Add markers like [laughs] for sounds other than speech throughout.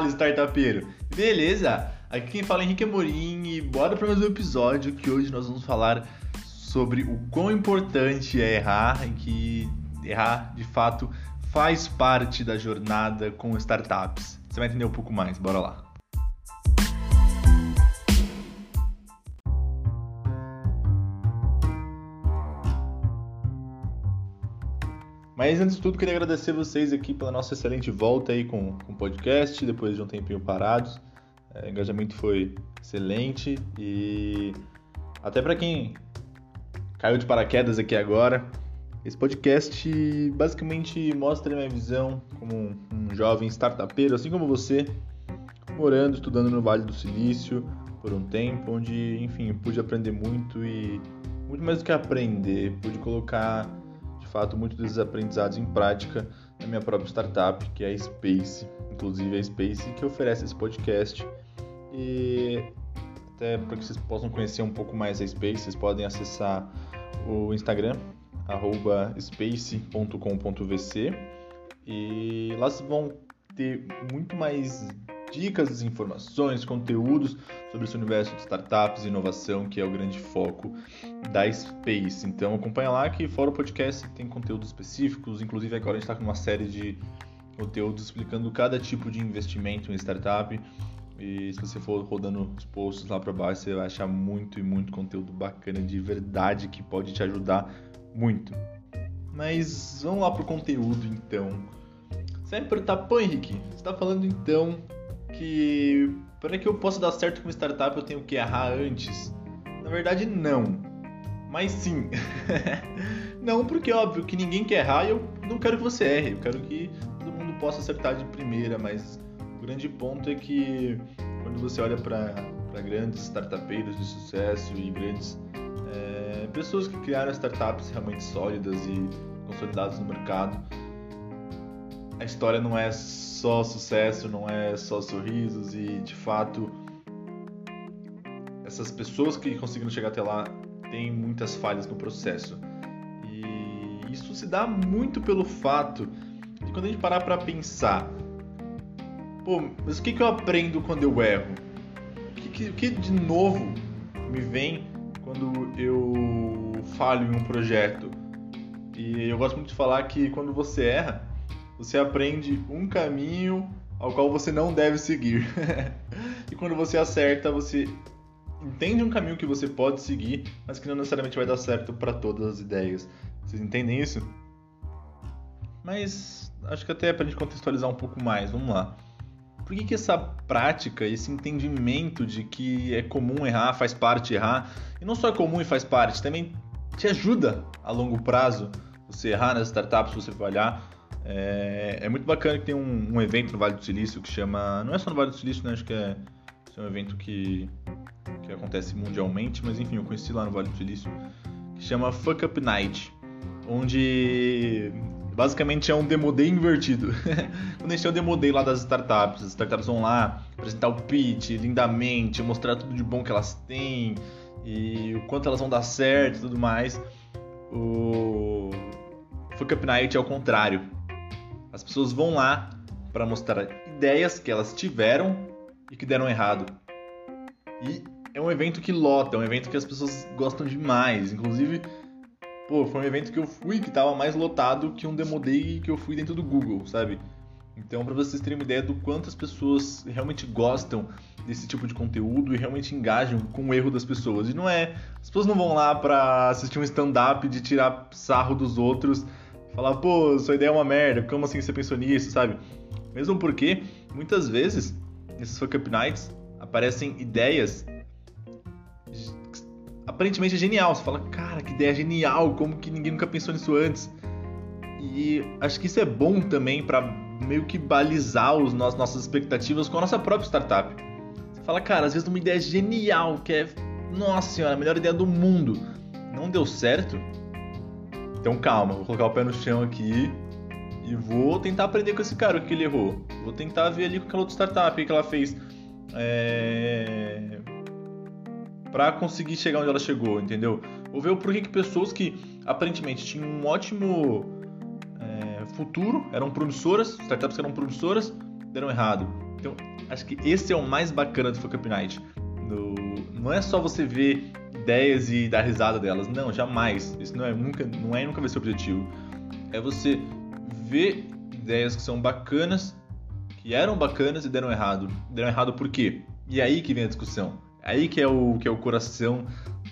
Fala, startupeiro! Beleza? Aqui quem fala é Henrique Amorim e bora para mais um episódio que hoje nós vamos falar sobre o quão importante é errar e que errar, de fato, faz parte da jornada com startups. Você vai entender um pouco mais, bora lá. Mas antes de tudo, queria agradecer vocês aqui pela nossa excelente volta aí com, o podcast, depois de um tempinho parados. É, o engajamento foi excelente e até para quem caiu de paraquedas aqui agora, esse podcast basicamente mostra a minha visão como um, um jovem startupeiro, assim como você, morando, estudando no Vale do Silício por um tempo, onde, enfim, pude aprender muito e muito mais do que aprender, pude colocar fato muitos desses aprendizados em prática na minha própria startup, que é a Space. Inclusive a Space que oferece esse podcast. E até para que vocês possam conhecer um pouco mais a Space, vocês podem acessar o Instagram, space.com.vc e lá vocês vão ter muito mais dicas, informações, conteúdos sobre esse universo de startups e inovação, que é o grande foco da Space. Então acompanha lá que fora o podcast tem conteúdos específicos, inclusive agora a gente está com uma série de conteúdos explicando cada tipo de investimento em startup. E se você for rodando os posts lá para baixo, você vai achar muito e muito conteúdo bacana de verdade que pode te ajudar muito. Mas vamos lá pro conteúdo então. Você vai me Henrique, você está falando então que para que eu possa dar certo com uma startup eu tenho que errar antes? Na verdade, não. Mas sim. [laughs] não, porque óbvio que ninguém quer errar e eu não quero que você erre. Eu quero que todo mundo possa acertar de primeira, mas o grande ponto é que quando você olha para grandes startupeiros de sucesso e grandes é, pessoas que criaram startups realmente sólidas e consolidadas no mercado, a história não é só sucesso, não é só sorrisos e de fato essas pessoas que conseguiram chegar até lá têm muitas falhas no processo. E isso se dá muito pelo fato de quando a gente parar para pensar, pô, mas o que, que eu aprendo quando eu erro? O que, que, que de novo me vem quando eu falho em um projeto? E eu gosto muito de falar que quando você erra, você aprende um caminho ao qual você não deve seguir. [laughs] e quando você acerta, você entende um caminho que você pode seguir, mas que não necessariamente vai dar certo para todas as ideias. Vocês entendem isso? Mas acho que até para a gente contextualizar um pouco mais, vamos lá. Por que, que essa prática, esse entendimento de que é comum errar, faz parte errar, e não só é comum e faz parte, também te ajuda a longo prazo você errar nas startups, você falhar, é, é muito bacana que tem um, um, evento no Vale do Silício que chama. Não é só no Vale do Silício, né? Acho que é, é um evento que, que acontece mundialmente, mas enfim, eu conheci lá no Vale do Silício, que chama Fuck Up Night, onde basicamente é um demo day invertido. [laughs] Quando a gente tem o demo day lá das startups, as startups vão lá apresentar o pitch lindamente, mostrar tudo de bom que elas têm e o quanto elas vão dar certo e tudo mais. O Fuck Up Night é o contrário as pessoas vão lá para mostrar ideias que elas tiveram e que deram errado. E é um evento que lota, é um evento que as pessoas gostam demais. Inclusive, pô, foi um evento que eu fui que tava mais lotado que um Demo Day que eu fui dentro do Google, sabe? Então, para vocês terem uma ideia do quanto as pessoas realmente gostam desse tipo de conteúdo e realmente engajam com o erro das pessoas. E não é. As pessoas não vão lá para assistir um stand-up de tirar sarro dos outros falar, pô, sua ideia é uma merda, como assim você pensou nisso, sabe? Mesmo porque, muitas vezes, nesses Fuck Up Nights, aparecem ideias aparentemente genial. Você fala, cara, que ideia genial, como que ninguém nunca pensou nisso antes. E acho que isso é bom também para meio que balizar nossos, nossas expectativas com a nossa própria startup. Você fala, cara, às vezes uma ideia genial, que é, nossa senhora, a melhor ideia do mundo, não deu certo, então calma, vou colocar o pé no chão aqui e vou tentar aprender com esse cara o que ele errou. Vou tentar ver ali com aquela outra startup que ela fez é... para conseguir chegar onde ela chegou, entendeu? Vou ver o porquê que pessoas que aparentemente tinham um ótimo é, futuro, eram promissoras, startups que eram promissoras, deram errado. Então acho que esse é o mais bacana do Fuck Up Night. Não é só você ver ideias e dar risada delas. Não, jamais. Isso não é nunca, não é nunca vai ser o objetivo. É você ver ideias que são bacanas, que eram bacanas e deram errado. Deram errado por quê? E é aí que vem a discussão. É aí que é o que é o coração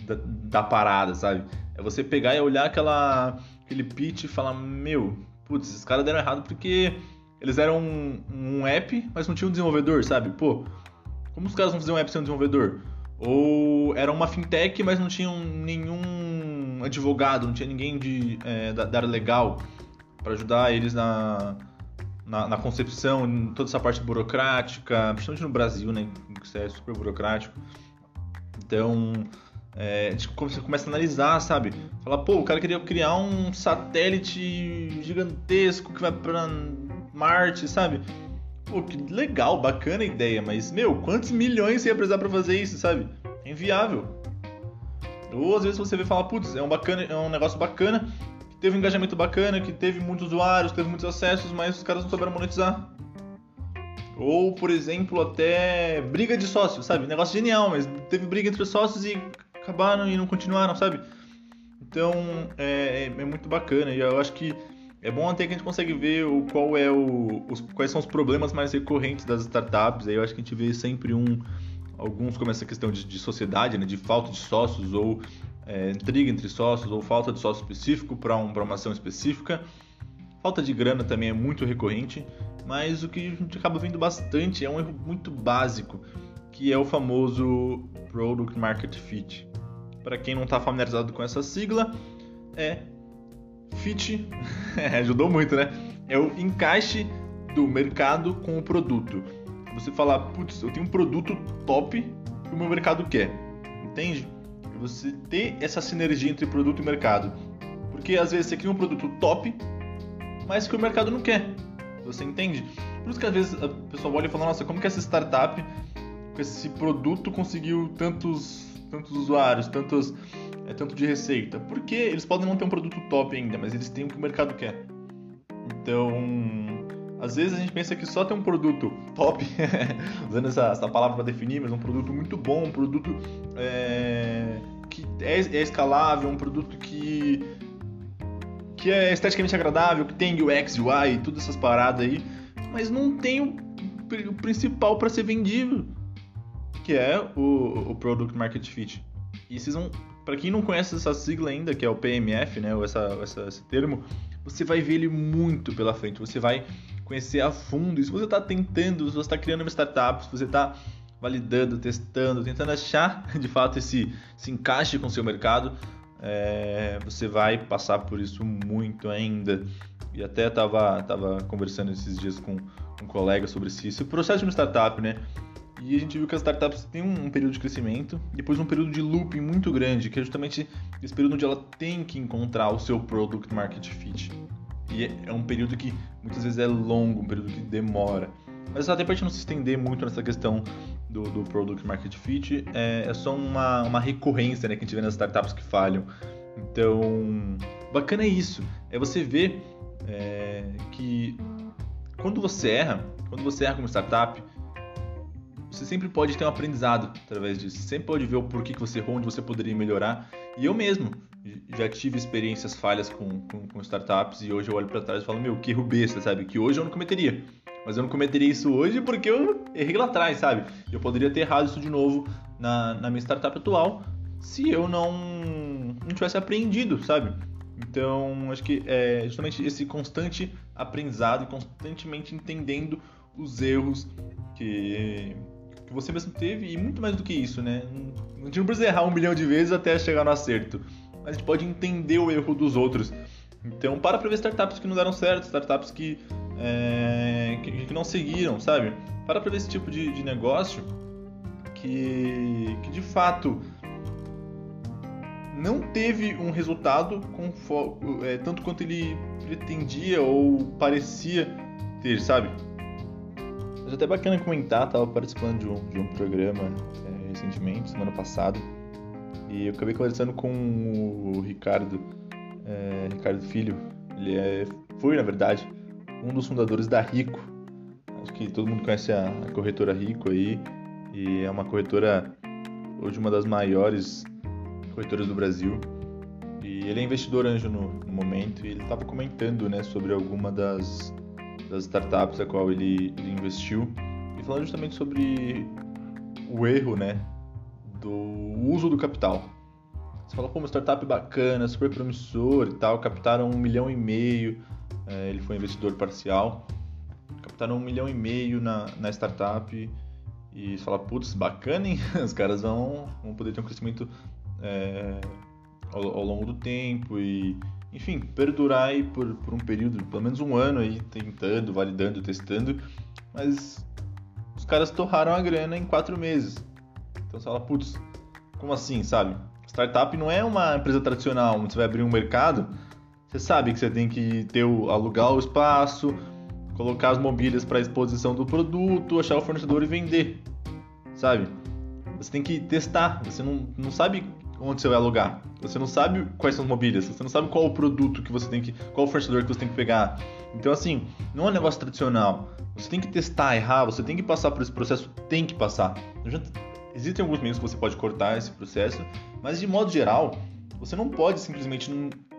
da, da parada, sabe? É você pegar e olhar aquela aquele pitch e falar, meu, putz, esses caras deram errado porque eles eram um, um app, mas não tinham um desenvolvedor, sabe? Pô, como os caras vão fazer um app sem um desenvolvedor? Ou era uma fintech, mas não tinham nenhum advogado, não tinha ninguém de, é, da, área legal para ajudar eles na, na, na, concepção, em toda essa parte burocrática, principalmente no Brasil, né? Que é super burocrático. Então, é, gente começa a analisar, sabe? Falar, pô, o cara queria criar um satélite gigantesco que vai para Marte, sabe? Pô, que legal, bacana a ideia, mas, meu, quantos milhões você ia precisar pra fazer isso, sabe? É inviável. Ou às vezes você vê e fala, putz, é um, bacana, é um negócio bacana, que teve um engajamento bacana, que teve muitos usuários, teve muitos acessos, mas os caras não souberam monetizar. Ou, por exemplo, até briga de sócios, sabe? Negócio genial, mas teve briga entre os sócios e acabaram e não continuaram, sabe? Então, é, é, é muito bacana e eu acho que é bom até que a gente consegue ver o, qual é o, os, quais são os problemas mais recorrentes das startups. Aí eu acho que a gente vê sempre um, alguns como essa questão de, de sociedade, né, de falta de sócios ou é, intriga entre sócios ou falta de sócio específico para um, uma ação específica. Falta de grana também é muito recorrente, mas o que a gente acaba vendo bastante é um erro muito básico, que é o famoso Product Market Fit. Para quem não está familiarizado com essa sigla, é fit [laughs] ajudou muito, né? É o encaixe do mercado com o produto. Você falar, putz, eu tenho um produto top que o meu mercado quer. Entende? Você ter essa sinergia entre produto e mercado. Porque às vezes você cria um produto top, mas que o mercado não quer. Você entende? Por isso que às vezes a pessoa olha e fala, nossa, como que essa startup com esse produto conseguiu tantos, tantos usuários, tantos é tanto de receita? Porque eles podem não ter um produto top ainda, mas eles têm o que o mercado quer. Então, às vezes a gente pensa que só ter um produto top, [laughs] usando essa, essa palavra para definir, mas um produto muito bom, um produto é, que é, é, escalável, um produto que, que é esteticamente agradável, que tem UX, UI, todas essas paradas aí, mas não tem o, o principal para ser vendido, que é o, o Product Market Fit. E vocês vão para quem não conhece essa sigla ainda, que é o PMF, né, ou essa, essa, esse termo, você vai ver ele muito pela frente. Você vai conhecer a fundo. E se você está tentando, se você está criando uma startup, se você está validando, testando, tentando achar [laughs] de fato esse, esse encaixe com o seu mercado, é, você vai passar por isso muito ainda. E até estava tava conversando esses dias com um colega sobre isso. Esse processo de uma startup, né? E a gente viu que as startups têm um período de crescimento, depois um período de looping muito grande, que é justamente esse período onde ela tem que encontrar o seu product market fit. E é um período que muitas vezes é longo, um período que demora. Mas até para a gente não se estender muito nessa questão do, do product market fit, é, é, só uma, uma recorrência né, que a gente vê nas startups que falham. Então, bacana é isso. É você ver é, que quando você erra, quando você erra como startup, você sempre pode ter um aprendizado através disso. Você sempre pode ver o porquê que você errou, onde você poderia melhorar. E eu mesmo já tive experiências falhas com, com, com startups e hoje eu olho para trás e falo, meu, que erro besta, sabe? Que hoje eu não cometeria. Mas eu não cometeria isso hoje porque eu errei lá atrás, sabe? Eu poderia ter errado isso de novo na, na minha startup atual se eu não, não tivesse aprendido, sabe? Então, acho que é justamente esse constante aprendizado constantemente entendendo os erros que, que você mesmo teve e muito mais do que isso, né? A gente não precisa errar um milhão de vezes até chegar no acerto, mas a gente pode entender o erro dos outros. Então, para pra ver startups que não deram certo, startups que, é, que, que, não seguiram, sabe? Para pra ver esse tipo de, de negócio que, que de fato não teve um resultado com, é, tanto quanto ele pretendia ou parecia ter, sabe? Mas até bacana comentar, tava participando de um, de um programa é, recentemente, semana passada, e eu acabei conversando com o Ricardo, é, Ricardo Filho. Ele é, foi, na verdade, um dos fundadores da Rico, Acho que todo mundo conhece a, corretora Rico aí. E é uma corretora, hoje uma das maiores corretoras do Brasil. E ele é investidor anjo no, no momento e ele estava comentando né, sobre alguma das, das startups a qual ele, ele investiu. E falando justamente sobre o erro né, do uso do capital. Você fala, pô, uma startup bacana, super promissor e tal, captaram um milhão e meio, é, ele foi investidor parcial, captaram um milhão e meio na, na startup e você fala, putz, bacana, hein? [laughs] Os caras vão, vão poder ter um crescimento é, ao, ao, longo do tempo e, enfim, perdurar aí por, por um período, pelo menos um ano aí, tentando, validando, testando, mas os caras torraram a grana em quatro meses. Então você fala, putz, como assim, sabe? Startup não é uma empresa tradicional, onde você vai abrir um mercado, você sabe que você tem que ter o, alugar o espaço, colocar as mobílias para exposição do produto, achar o fornecedor e vender, sabe? Você tem que testar, você não, não sabe onde você vai alugar, você não sabe quais são as mobílias, você não sabe qual o produto que você tem que, qual o fornecedor que você tem que pegar. Então assim, não é um negócio tradicional. Você tem que testar, errar, você tem que passar por esse processo, tem que passar. Existem alguns meios que você pode cortar esse processo, mas de modo geral, você não pode simplesmente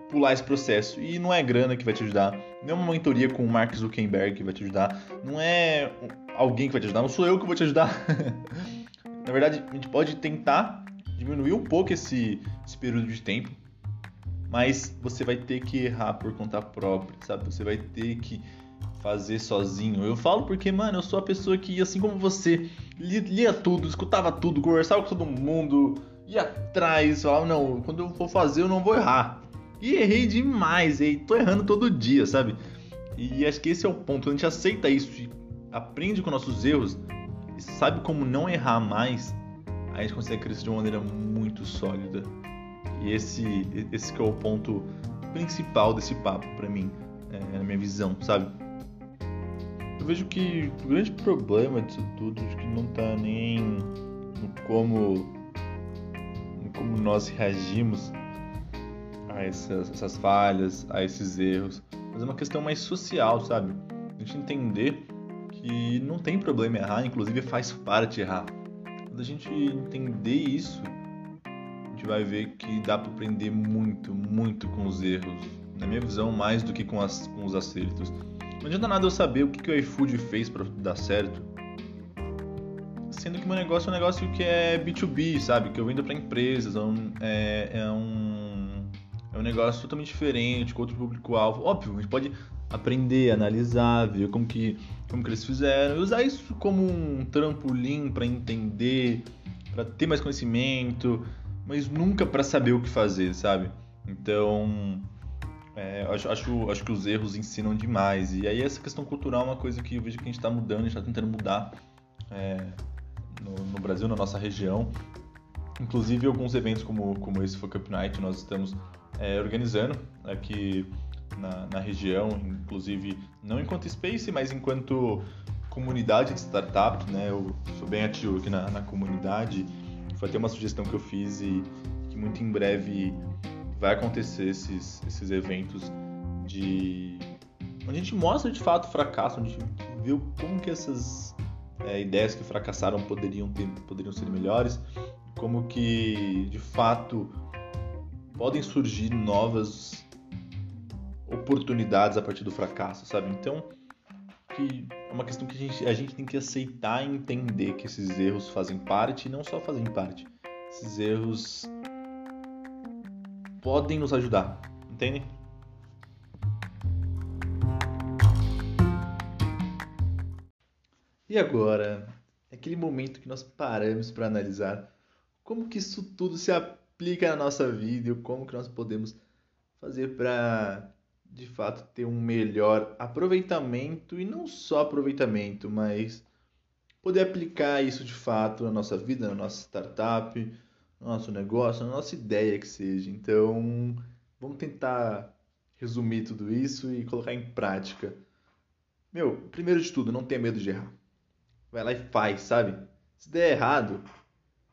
pular esse processo. E não é grana que vai te ajudar, não é uma mentoria com o Mark Zuckerberg que vai te ajudar, não é alguém que vai te ajudar, não sou eu que vou te ajudar. [laughs] Na verdade, a gente pode tentar diminuir um pouco esse, esse período de tempo, mas você vai ter que errar por conta própria, sabe? Você vai ter que fazer sozinho. Eu falo porque, mano, eu sou a pessoa que, assim como você, lia tudo, escutava tudo, conversava com todo mundo, ia atrás, falava, não, quando eu for fazer eu não vou errar. E errei demais, e tô errando todo dia, sabe? E acho que esse é o ponto, a gente aceita isso aprende com nossos erros sabe como não errar mais, a gente consegue crescer de uma maneira muito sólida. E esse, esse que é o ponto principal desse papo para mim, é, na minha visão, sabe? Eu vejo que o grande problema disso tudo acho que não tá nem no como, no como nós reagimos a essas, essas falhas, a esses erros, mas é uma questão mais social, sabe? A gente entender que não tem problema errar, inclusive faz parte errar. Quando a gente entender isso, a gente vai ver que dá para aprender muito, muito com os erros. Na minha visão, mais do que com, as, com os acertos. Não adianta nada eu saber o que, que o iFood fez para dar certo. Sendo que meu negócio é um negócio que é B2B, sabe? Que eu vendo para empresas, é um, é, é, um, é um negócio totalmente diferente, com outro público-alvo. Óbvio, a gente pode aprender, analisar, ver como que, como que eles fizeram e usar isso como um trampolim para entender, para ter mais conhecimento, mas nunca para saber o que fazer, sabe? Então, é, acho, acho, acho que os erros ensinam demais. E aí essa questão cultural é uma coisa que eu vejo que a gente está mudando, a gente está tentando mudar é, no, no, Brasil, na nossa região. Inclusive alguns eventos como, como esse Fuck Up Night nós estamos é, organizando aqui na, na, região, inclusive não enquanto Space, mas enquanto comunidade de startup, né? Eu sou bem ativo aqui na, na comunidade. Foi até uma sugestão que eu fiz e que muito em breve vai acontecer esses, esses eventos de onde a gente mostra de fato o fracasso, onde a gente viu como que essas é, ideias que fracassaram poderiam ter, poderiam ser melhores, como que de fato podem surgir novas oportunidades a partir do fracasso, sabe? Então, que é uma questão que a gente, a gente tem que aceitar e entender que esses erros fazem parte e não só fazem parte. Esses erros podem nos ajudar, entende? E agora, é aquele momento que nós paramos para analisar como que isso tudo se aplica na nossa vida e como que nós podemos fazer para de fato ter um melhor aproveitamento e não só aproveitamento, mas poder aplicar isso de fato na nossa vida, na nossa startup, no nosso negócio, na nossa ideia que seja. Então, vamos tentar resumir tudo isso e colocar em prática. Meu, primeiro de tudo, não tenha medo de errar. Vai lá e faz, sabe? Se der errado,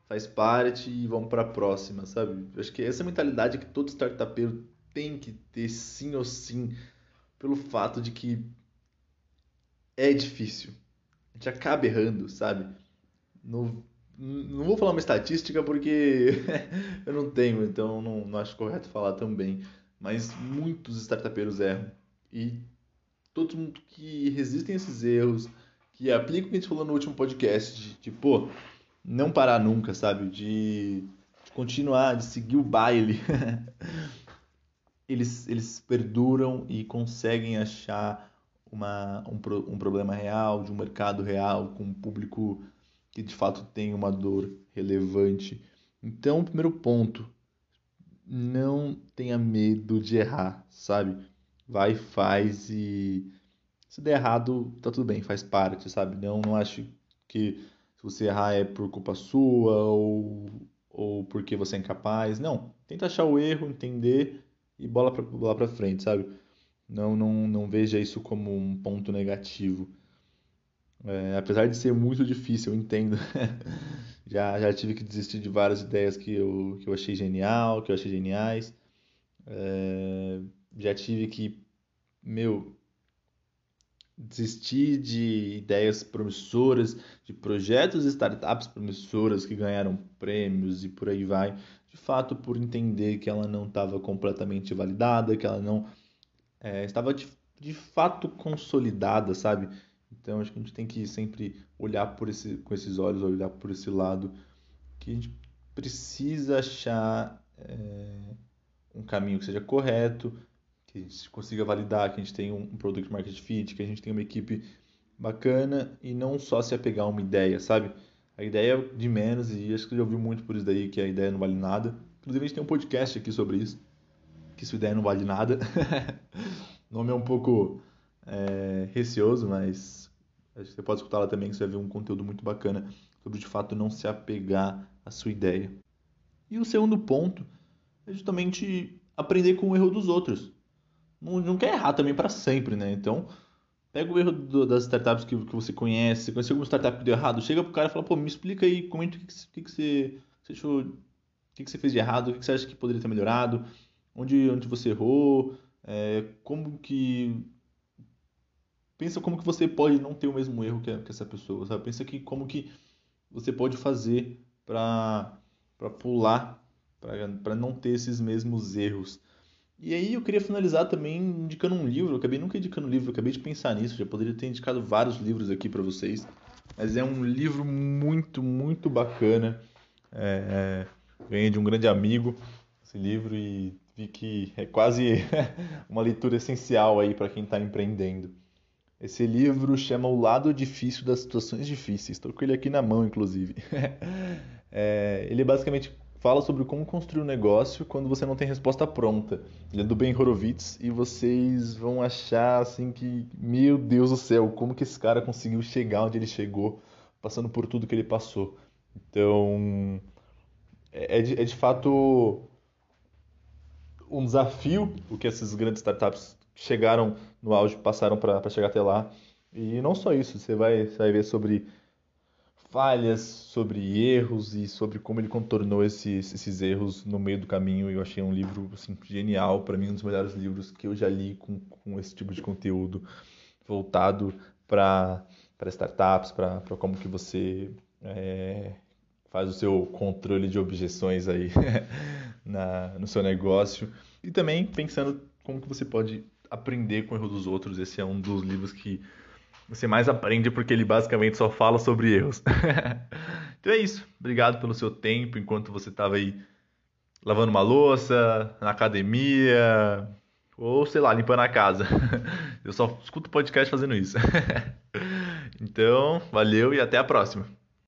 faz parte e vamos para a próxima, sabe? Acho que essa mentalidade que todo startupeiro tem que ter sim ou sim, pelo fato de que é difícil. a gente acaba errando, sabe? No, não vou falar uma estatística porque [laughs] eu não tenho, então não, não acho correto falar também. Mas muitos startupeiros erram. E todo mundo que resistem a esses erros, que aplicam o que a gente falou no último podcast, de, de pô, não parar nunca, sabe? De, de continuar, de seguir o baile. [laughs] eles, eles perduram e conseguem achar uma, um, um problema real, de um mercado real, com um público que de fato tem uma dor relevante. Então, primeiro ponto, não tenha medo de errar, sabe? Vai, faz e se der errado, tá tudo bem, faz parte, sabe? Não, não acho que se você errar é por culpa sua ou, ou porque você é incapaz. Não, tenta achar o erro, entender e bola pra, frente, sabe? Não, não, não veja isso como um ponto negativo. É, apesar de ser muito difícil, eu entendo. [laughs] já, já tive que desistir de várias ideias que eu, que eu achei genial, que eu achei geniais. É, já tive que, meu, desistir de ideias promissoras, de projetos startups promissoras que ganharam prêmios e por aí vai, de fato por entender que ela não estava completamente validada, que ela não é, estava de, de fato consolidada, sabe? Então acho que a gente tem que sempre olhar por esse, com esses olhos, olhar por esse lado, que a gente precisa achar é, um caminho que seja correto, que a gente consiga validar, que a gente tenha um, um product market fit, que a gente tenha uma equipe bacana e não só se apegar a uma ideia, sabe? A ideia é de menos e acho que já ouvi muito por isso daí, que a ideia não vale nada. Inclusive a gente tem um podcast aqui sobre isso, que sua ideia não vale nada. [laughs] o nome é um pouco é, receoso, mas você pode escutar lá também que você vai ver um conteúdo muito bacana sobre de fato não se apegar à sua ideia. E o segundo ponto é justamente aprender com o erro dos outros não, não quer errar também para sempre, né? Então, pega o erro do, das startups que, que você conhece, você conheceu alguma startup que deu errado, chega pro cara e fala, pô, me explica aí, comenta o que, que, que, você, você achou, o que, que você fez de errado, o que, que você acha que poderia ter melhorado, onde, onde você errou, é, como que... Pensa como que você pode não ter o mesmo erro que, que essa pessoa, sabe? Pensa que como que você pode fazer para pular, para não ter esses mesmos erros. E aí eu queria finalizar também indicando um livro. Eu acabei nunca indicando um livro, acabei de pensar nisso. Já poderia ter indicado vários livros aqui para vocês. Mas é um livro muito, muito bacana. É, é, ganhei de um grande amigo esse livro e vi que é quase [laughs] uma leitura essencial aí para quem está empreendendo. Esse livro chama O Lado Difícil das Situações Difíceis. Estou com ele aqui na mão, inclusive. [laughs] É, ele basicamente fala sobre como construir um negócio quando você não tem resposta pronta. Ele é do Ben Horowitz e vocês vão achar assim que, meu Deus do céu, como que esse cara conseguiu chegar onde ele chegou, passando por tudo que ele passou. Então, é, é de, é de fato um desafio o que essas grandes startups chegaram no auge, passaram para chegar até lá. E não só isso, você vai, você vai ver sobre falhas, sobre erros e sobre como ele contornou esses, esses erros no meio do caminho. Eu achei um livro assim, genial, para mim um dos melhores livros que eu já li com, com esse tipo de conteúdo voltado para startups, para como que você é, faz o seu controle de objeções aí [laughs] na, no seu negócio. E também pensando como que você pode aprender com o erro dos outros. Esse é um dos livros que você mais aprende porque ele basicamente só fala sobre erros. [laughs] então é isso. Obrigado pelo seu tempo enquanto você estava aí lavando uma louça, na academia, ou sei lá, limpando a casa. [laughs] Eu só escuto podcast fazendo isso. [laughs] então, valeu e até a próxima.